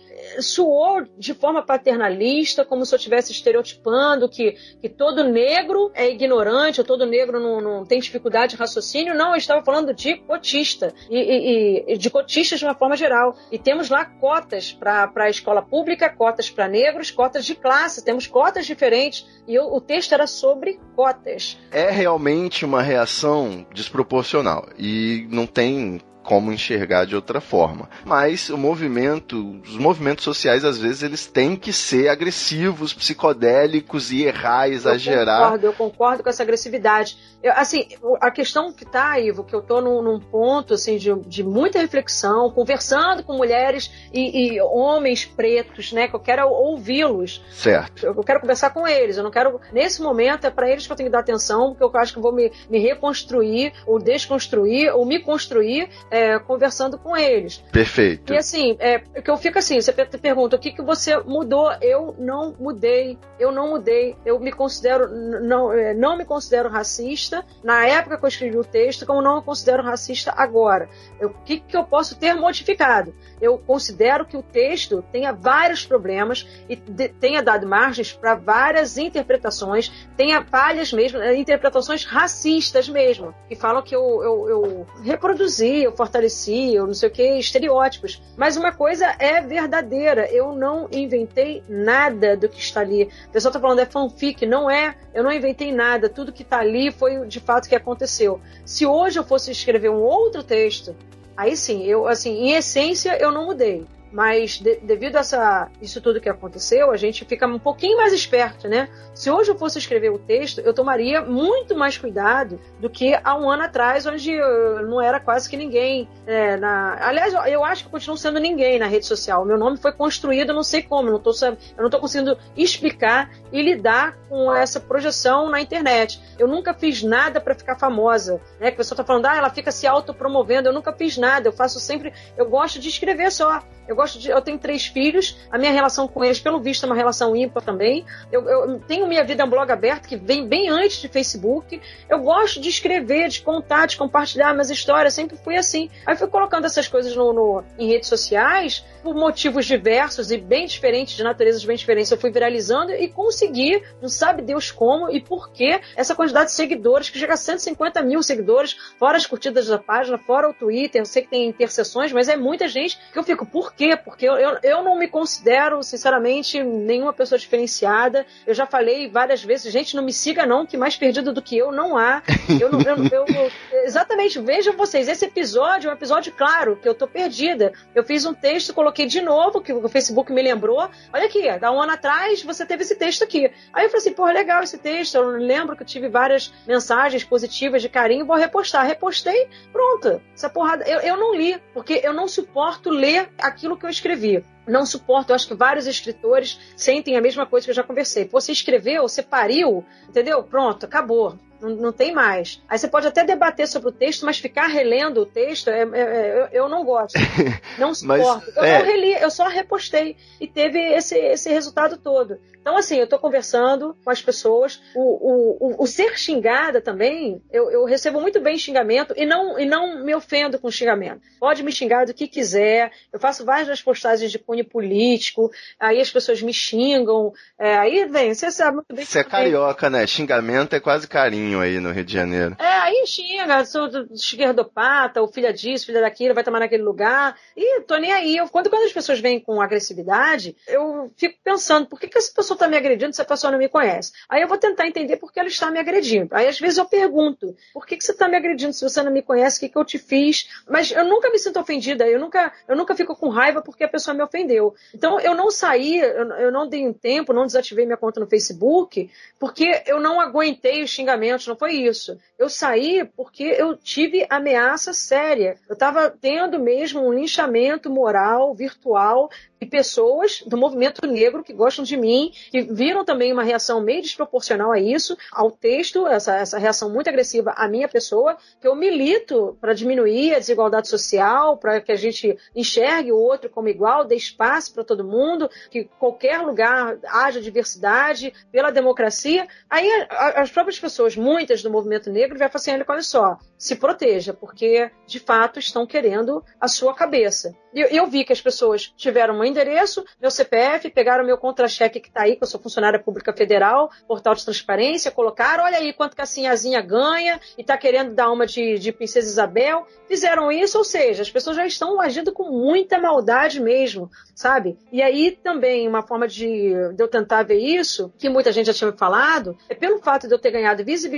soou de forma paternalista, como se eu estivesse estereotipando que, que todo negro é ignorante, ou todo negro não, não tem dificuldade de raciocínio. Não, eu estava falando de cotista, e, e, e de cotistas de uma forma geral. E temos lá cotas para a escola pública, cotas para negros, cotas de classe, temos cotas diferentes. E eu, o texto era sobre cotas. É realmente uma reação desproporcional. E não tem como enxergar de outra forma. Mas o movimento, os movimentos sociais às vezes eles têm que ser agressivos, psicodélicos e errar, exagerar. Eu concordo, eu concordo com essa agressividade. Eu, assim, a questão que tá, Ivo, que eu tô num, num ponto assim de, de, muita reflexão, conversando com mulheres e, e homens pretos, né, que eu quero ouvi-los. Certo. Eu, eu, quero conversar com eles. Eu não quero nesse momento é para eles que eu tenho que dar atenção, porque eu acho que eu vou me, me reconstruir ou desconstruir ou me construir é, conversando com eles. Perfeito. E assim, é, que eu fico assim, você pergunta o que, que você mudou? Eu não mudei, eu não mudei, eu me considero, não, é, não me considero racista na época que eu escrevi o texto, como não me considero racista agora. O que, que eu posso ter modificado? Eu considero que o texto tenha vários problemas e de, tenha dado margens para várias interpretações, tenha falhas mesmo, é, interpretações racistas mesmo, que falam que eu, eu, eu reproduzi, eu fortaleci, ou não sei o que, estereótipos. Mas uma coisa é verdadeira, eu não inventei nada do que está ali. O pessoal está falando é fanfic, não é, eu não inventei nada, tudo que está ali foi de fato que aconteceu. Se hoje eu fosse escrever um outro texto, aí sim, eu assim, em essência eu não mudei. Mas de, devido a essa, isso tudo que aconteceu, a gente fica um pouquinho mais esperto, né? Se hoje eu fosse escrever o texto, eu tomaria muito mais cuidado do que há um ano atrás, onde eu não era quase que ninguém. É, na... Aliás, eu acho que continuo sendo ninguém na rede social. O meu nome foi construído, não sei como, não tô, eu não estou conseguindo explicar e lidar com essa projeção na internet. Eu nunca fiz nada para ficar famosa, né? Que a pessoa está falando, ah, ela fica se autopromovendo. Eu nunca fiz nada, eu faço sempre. Eu gosto de escrever só. Eu gosto de. Eu tenho três filhos, a minha relação com eles, pelo visto, é uma relação ímpar também. Eu, eu tenho minha vida um blog aberto que vem bem antes de Facebook. Eu gosto de escrever, de contar, de compartilhar minhas histórias, sempre fui assim. Aí fui colocando essas coisas no, no, em redes sociais, por motivos diversos e bem diferentes, de naturezas bem diferentes. Eu fui viralizando e consegui, não sabe Deus como e por que, essa quantidade de seguidores, que chega a 150 mil seguidores, fora as curtidas da página, fora o Twitter. Eu sei que tem interseções, mas é muita gente que eu fico, por quê? Porque eu, eu, eu não me considero, sinceramente, nenhuma pessoa diferenciada. Eu já falei várias vezes, gente, não me siga não, que mais perdido do que eu não há. Eu, eu, eu exatamente, vejam vocês, esse episódio é um episódio claro, que eu tô perdida. Eu fiz um texto, coloquei de novo, que o Facebook me lembrou. Olha aqui, há um ano atrás você teve esse texto aqui. Aí eu falei assim, pô, legal esse texto. Eu lembro que eu tive várias mensagens positivas de carinho, vou repostar. Repostei, pronto. Essa porrada. Eu, eu não li, porque eu não suporto ler aquilo que eu escrevi. não suporto. Eu acho que vários escritores sentem a mesma coisa que eu já conversei. Pô, você escreveu, você pariu, entendeu? Pronto, acabou não, não tem mais. Aí você pode até debater sobre o texto, mas ficar relendo o texto, é, é, é eu, eu, não gosto. Não suporto. Eu é... não reli, eu só repostei. E teve esse, esse resultado todo. Então, assim, eu estou conversando com as pessoas. O, o, o, o ser xingada também, eu, eu, recebo muito bem xingamento e não, e não me ofendo com xingamento. Pode me xingar do que quiser. Eu faço várias postagens de cunho político, aí as pessoas me xingam. É, aí vem, você sabe muito bem. Você é carioca, né? Xingamento é quase carinho aí no Rio de Janeiro. É, aí xinga, sou esquerdopata, ou filha disso, filha daquilo, vai tomar naquele lugar. E tô nem aí. Eu, quando, quando as pessoas vêm com agressividade, eu fico pensando, por que, que essa pessoa está me agredindo se a pessoa não me conhece? Aí eu vou tentar entender por que ela está me agredindo. Aí às vezes eu pergunto, por que, que você está me agredindo se você não me conhece? O que, que eu te fiz? Mas eu nunca me sinto ofendida, eu nunca, eu nunca fico com raiva porque a pessoa me ofendeu. Então eu não saí, eu, eu não dei um tempo, não desativei minha conta no Facebook, porque eu não aguentei os xingamentos, não foi isso. Eu saí porque eu tive ameaça séria. Eu estava tendo mesmo um linchamento moral, virtual, e pessoas do movimento negro que gostam de mim, que viram também uma reação meio desproporcional a isso, ao texto, essa, essa reação muito agressiva à minha pessoa, que eu milito para diminuir a desigualdade social, para que a gente enxergue o outro como igual, dê espaço para todo mundo, que qualquer lugar haja diversidade, pela democracia. Aí as próprias pessoas, muitas do movimento negro, vai falar assim: olha só, se proteja, porque de fato estão querendo a sua cabeça. Eu, eu vi que as pessoas tiveram meu endereço, meu CPF, pegaram meu contra-cheque que está aí, que eu sou funcionária pública federal, portal de transparência, colocaram, olha aí quanto que a Sinhazinha ganha e está querendo dar uma de, de Princesa Isabel. Fizeram isso, ou seja, as pessoas já estão agindo com muita maldade mesmo, sabe? E aí também uma forma de, de eu tentar ver isso, que muita gente já tinha me falado, é pelo fato de eu ter ganhado visibilidade,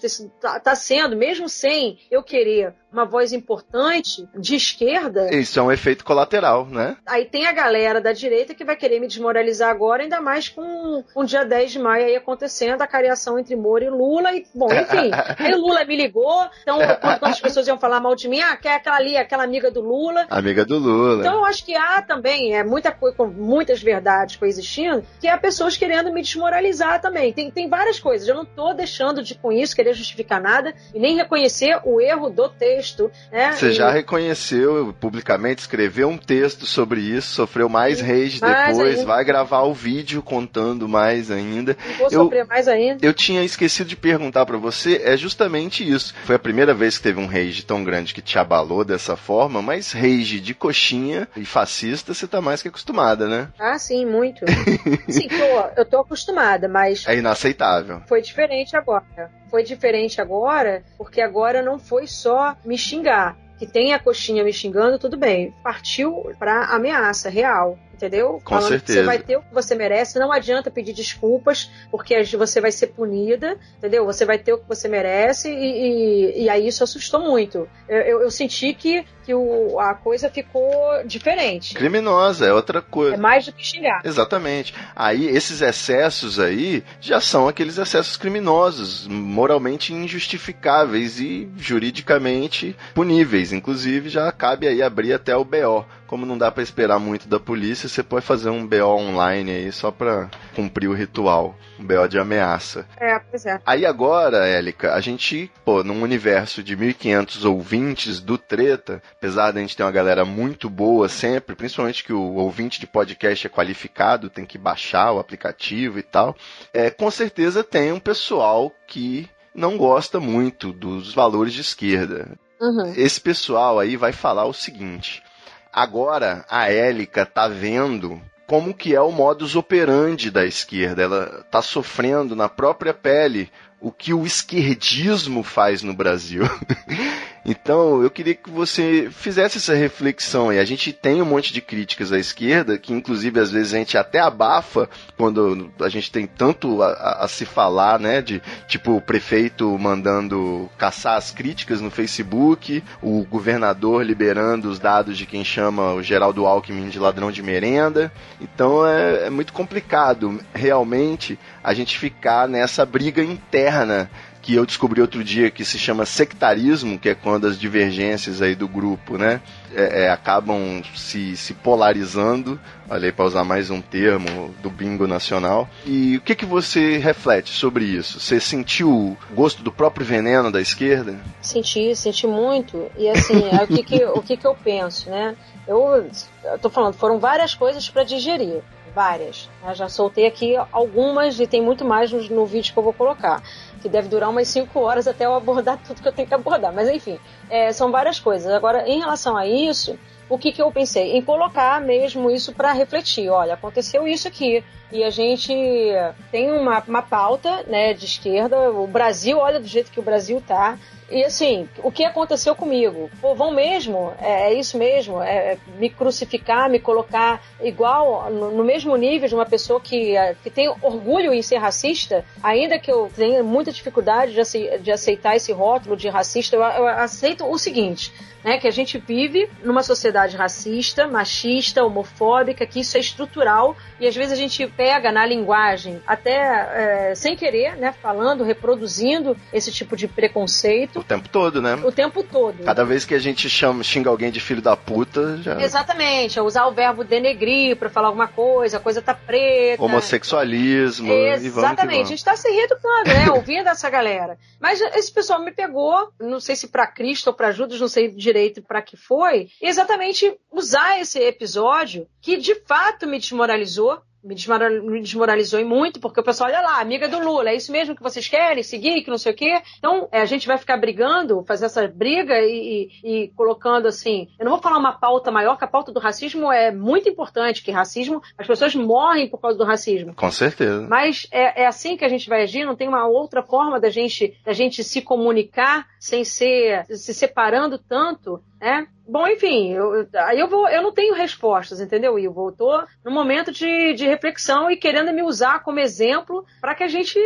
ter, tá, tá sendo, mesmo sem eu querer uma voz importante de esquerda. Isso é um efeito colateral, né? Aí tem a galera da direita que vai querer me desmoralizar agora, ainda mais com o dia 10 de maio aí acontecendo, a cariação entre Moro e Lula. E, bom, enfim, aí o Lula me ligou, então quando as pessoas iam falar mal de mim, ah, quer aquela ali, aquela amiga do Lula. Amiga do Lula. Então eu acho que há também, é muita coisa, com muitas verdades coexistindo, que há pessoas querendo me desmoralizar também. Tem, tem várias coisas. Eu não tô deixando de, com isso, querer justificar nada e nem reconhecer o erro do texto texto. Né? Você e... já reconheceu publicamente, escreveu um texto sobre isso, sofreu mais rage depois, vai gravar o vídeo contando mais ainda. Vou eu, sofrer mais ainda. Eu tinha esquecido de perguntar para você, é justamente isso. Foi a primeira vez que teve um rage tão grande que te abalou dessa forma, mas rage de coxinha e fascista você tá mais que acostumada, né? Ah, sim, muito. sim, tô, eu tô acostumada, mas. É inaceitável. Foi diferente agora. Foi diferente agora, porque agora não foi só me xingar. Que tem a coxinha me xingando, tudo bem. Partiu pra ameaça real entendeu? Com Falando certeza. você vai ter o que você merece, não adianta pedir desculpas, porque você vai ser punida, entendeu? Você vai ter o que você merece, e, e, e aí isso assustou muito. Eu, eu, eu senti que, que o, a coisa ficou diferente. Criminosa, é outra coisa. É mais do que xingar. Exatamente. Aí, esses excessos aí já são aqueles excessos criminosos, moralmente injustificáveis e juridicamente puníveis. Inclusive, já cabe aí abrir até o BO. Como não dá para esperar muito da polícia, você pode fazer um BO online aí só pra cumprir o ritual. Um BO de ameaça. É, pois é. Aí agora, Élica, a gente, pô, num universo de 1500 ouvintes do Treta, apesar de a gente ter uma galera muito boa sempre, principalmente que o ouvinte de podcast é qualificado, tem que baixar o aplicativo e tal, é, com certeza tem um pessoal que não gosta muito dos valores de esquerda. Uhum. Esse pessoal aí vai falar o seguinte: Agora a Élica tá vendo como que é o modus operandi da esquerda. Ela tá sofrendo na própria pele o que o esquerdismo faz no Brasil. Então, eu queria que você fizesse essa reflexão. E a gente tem um monte de críticas à esquerda, que inclusive às vezes a gente até abafa quando a gente tem tanto a, a, a se falar, né? De tipo o prefeito mandando caçar as críticas no Facebook, o governador liberando os dados de quem chama o Geraldo Alckmin de ladrão de merenda. Então é, é muito complicado realmente a gente ficar nessa briga interna que eu descobri outro dia que se chama sectarismo, que é quando as divergências aí do grupo, né, é, é, acabam se, se polarizando. Olha para usar mais um termo do bingo nacional. E o que, que você reflete sobre isso? Você sentiu o gosto do próprio veneno da esquerda? Senti, senti muito. E assim, é o que, que, o que, que eu penso, né? Eu, eu tô falando, foram várias coisas para digerir várias. Né? Já soltei aqui algumas e tem muito mais no, no, vídeo que eu vou colocar, que deve durar umas 5 horas até eu abordar tudo que eu tenho que abordar. Mas enfim, é, são várias coisas. Agora, em relação a isso, o que, que eu pensei? Em colocar mesmo isso para refletir. Olha, aconteceu isso aqui. E a gente tem uma, uma pauta né, de esquerda. O Brasil, olha do jeito que o Brasil tá e assim, o que aconteceu comigo? Pô, vão mesmo? É, é isso mesmo? É, é me crucificar, me colocar igual, no, no, mesmo nível de uma pessoa que, é, que tem orgulho em ser racista, ainda que eu tenha muita dificuldade de, de aceitar esse rótulo de racista, eu, eu aceito o seguinte: né, que a gente vive numa sociedade racista, machista, homofóbica, que isso é estrutural e às vezes a gente pega na linguagem, até é, sem querer, né, falando, reproduzindo esse tipo de preconceito. O tempo todo, né? O tempo todo. Cada vez que a gente chama, xinga alguém de filho da puta, já. Exatamente, é usar o verbo denegrir para falar alguma coisa, a coisa tá preta. Homossexualismo. Exatamente, a gente tá se reeducando, né? Ouvindo essa galera. Mas esse pessoal me pegou, não sei se para Cristo ou para Judas, não sei direito para que foi, exatamente usar esse episódio que de fato me desmoralizou, me desmoralizou muito, porque o pessoal, olha lá, amiga do Lula, é isso mesmo que vocês querem, seguir, que não sei o quê. Então, é, a gente vai ficar brigando, fazer essa briga e, e, e, colocando assim. Eu não vou falar uma pauta maior, que a pauta do racismo é muito importante, que racismo, as pessoas morrem por causa do racismo. Com certeza. Mas é, é assim que a gente vai agir, não tem uma outra forma da gente, da gente se comunicar sem ser se separando tanto, né? Bom, enfim, eu, aí eu vou, eu não tenho respostas, entendeu, Ivo? Eu tô num momento de, de reflexão e querendo me usar como exemplo para que a gente,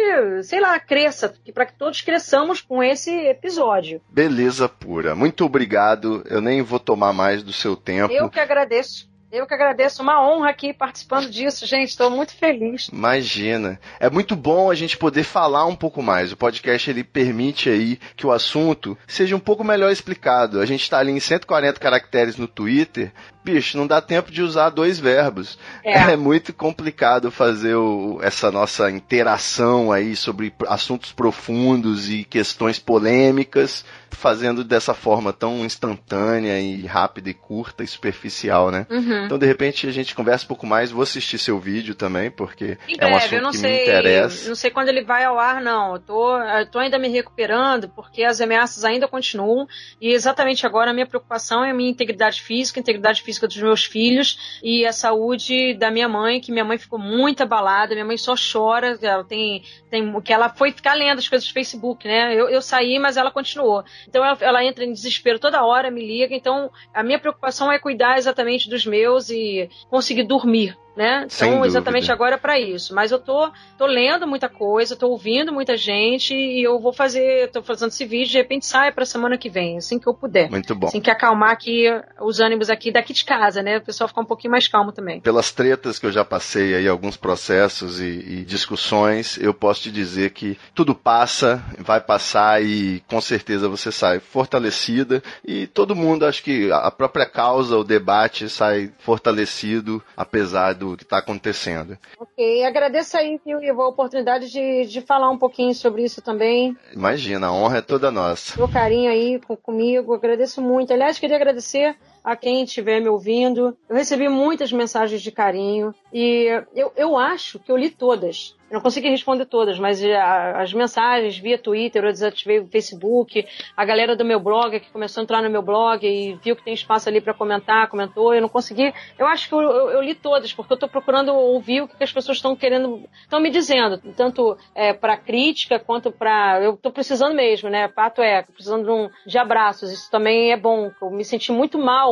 sei lá, cresça, para que todos cresçamos com esse episódio. Beleza pura. Muito obrigado. Eu nem vou tomar mais do seu tempo. Eu que agradeço. Eu que agradeço, uma honra aqui participando disso, gente. Estou muito feliz. Imagina. É muito bom a gente poder falar um pouco mais. O podcast ele permite aí que o assunto seja um pouco melhor explicado. A gente está ali em 140 caracteres no Twitter. Bicho, não dá tempo de usar dois verbos. É, é muito complicado fazer o, essa nossa interação aí sobre assuntos profundos e questões polêmicas fazendo dessa forma tão instantânea e rápida e curta e superficial, né? Uhum. Então, de repente, a gente conversa um pouco mais. Vou assistir seu vídeo também, porque é um assunto que sei, me interessa. Não sei quando ele vai ao ar, não. Eu tô, eu tô ainda me recuperando, porque as ameaças ainda continuam. E exatamente agora a minha preocupação é a minha integridade física, integridade física dos meus filhos e a saúde da minha mãe, que minha mãe ficou muito abalada. Minha mãe só chora. Ela tem, tem que ela foi ficar lendo as coisas do Facebook, né? Eu, eu saí, mas ela continuou. Então ela, ela, entra em desespero toda hora, me liga. Então a minha preocupação é cuidar exatamente dos meus e conseguir dormir né? Então, exatamente agora é para isso. Mas eu tô, tô lendo muita coisa, tô ouvindo muita gente e eu vou fazer, tô fazendo esse vídeo, de repente sai pra semana que vem, assim que eu puder. Muito bom. Assim que acalmar aqui os ânimos aqui daqui de casa, né? O pessoal ficar um pouquinho mais calmo também. Pelas tretas que eu já passei aí, alguns processos e, e discussões, eu posso te dizer que tudo passa, vai passar e com certeza você sai fortalecida e todo mundo, acho que a própria causa, o debate sai fortalecido, apesar do que está acontecendo. Ok, agradeço aí, Ivo, a oportunidade de, de falar um pouquinho sobre isso também. Imagina, a honra é toda nossa. Seu carinho aí com, comigo, agradeço muito. Aliás, queria agradecer a quem estiver me ouvindo. Eu recebi muitas mensagens de carinho e eu, eu acho que eu li todas. Eu não consegui responder todas, mas as mensagens via Twitter, eu desativei o Facebook, a galera do meu blog que começou a entrar no meu blog e viu que tem espaço ali para comentar, comentou, eu não consegui. Eu acho que eu, eu, eu li todas, porque eu estou procurando ouvir o que as pessoas estão querendo, estão me dizendo, tanto é, para crítica quanto para. Eu estou precisando mesmo, né? Fato é, precisando de, um, de abraços, isso também é bom. Eu me senti muito mal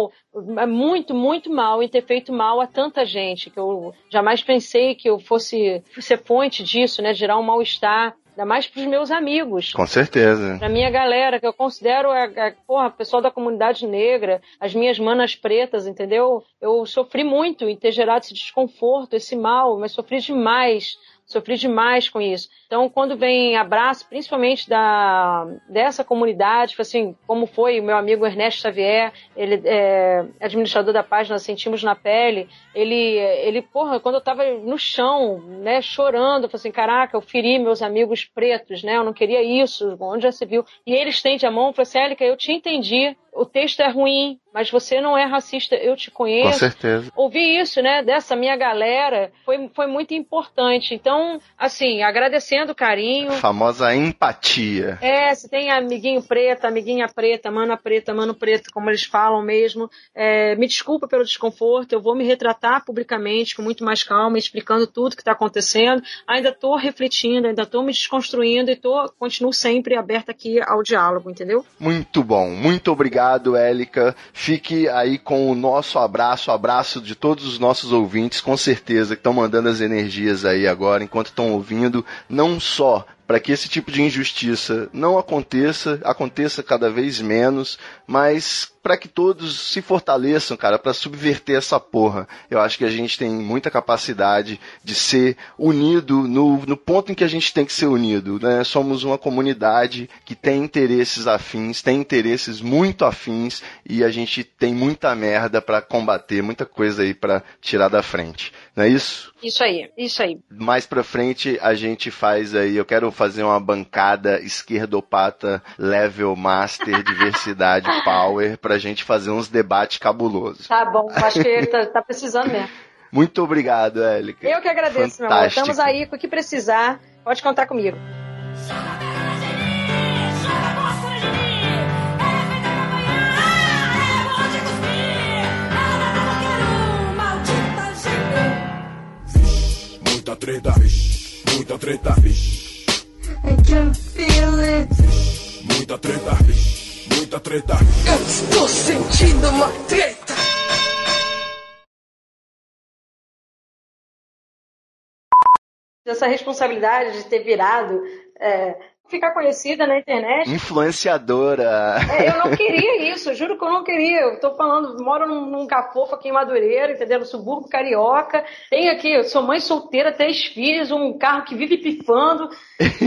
é muito, muito mal em ter feito mal a tanta gente, que eu jamais pensei que eu fosse ser fonte disso, né? Gerar um mal-estar. Ainda mais para os meus amigos. Com certeza. Pra minha galera, que eu considero a, a porra, pessoal da comunidade negra, as minhas manas pretas, entendeu? Eu sofri muito em ter gerado esse desconforto, esse mal, mas sofri demais Sofri demais com isso. Então, quando vem abraço, principalmente da, dessa comunidade, assim, como foi o meu amigo Ernesto Xavier, ele é administrador da página Sentimos na Pele, ele, ele porra, quando eu tava no chão, né, chorando, eu falei assim, caraca, eu feri meus amigos pretos, né, eu não queria isso, onde já se viu? E ele estende a mão e falou assim, Élica, eu te entendi, o texto é ruim, mas você não é racista, eu te conheço. Com certeza. Ouvir isso, né, dessa minha galera, foi, foi muito importante. Então, assim, agradecendo o carinho. A famosa empatia. É, se tem amiguinho preto, amiguinha preta, mana preta, mano preto, como eles falam mesmo, é, me desculpa pelo desconforto, eu vou me retratar publicamente com muito mais calma, explicando tudo que está acontecendo. Ainda estou refletindo, ainda estou me desconstruindo e tô, continuo sempre aberta aqui ao diálogo, entendeu? Muito bom, muito obrigado, Élica. Fique aí com o nosso abraço, abraço de todos os nossos ouvintes, com certeza, que estão mandando as energias aí agora, enquanto estão ouvindo, não só para que esse tipo de injustiça não aconteça, aconteça cada vez menos, mas para que todos se fortaleçam, cara, para subverter essa porra. Eu acho que a gente tem muita capacidade de ser unido no, no ponto em que a gente tem que ser unido. Né? Somos uma comunidade que tem interesses afins, tem interesses muito afins e a gente tem muita merda para combater, muita coisa aí para tirar da frente. Não é isso? Isso aí, isso aí. Mais pra frente a gente faz aí, eu quero fazer uma bancada esquerdopata level master diversidade power pra gente fazer uns debates cabulosos. Tá bom, acho que ele tá, tá precisando mesmo. Muito obrigado, Élica. Eu que agradeço, Fantástico. meu amor. Estamos aí com o que precisar. Pode contar comigo. Muita treta, muita treta, I can feel it. Muita treta, muita treta. Eu estou sentindo uma treta. Essa responsabilidade de ter virado é, ficar conhecida na internet. Influenciadora. É, eu não queria isso, juro que eu não queria. Eu tô falando, moro num, num cafofo aqui em Madureira, entendeu? No subúrbio carioca. Tenho aqui, sou mãe solteira, três filhos, um carro que vive pifando.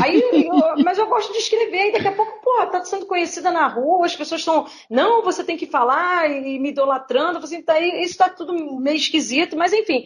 Aí, eu, mas eu gosto de escrever, e daqui a pouco, pô, tá sendo conhecida na rua, as pessoas estão, não, você tem que falar e me idolatrando. Assim, tá, isso tá tudo meio esquisito, mas enfim.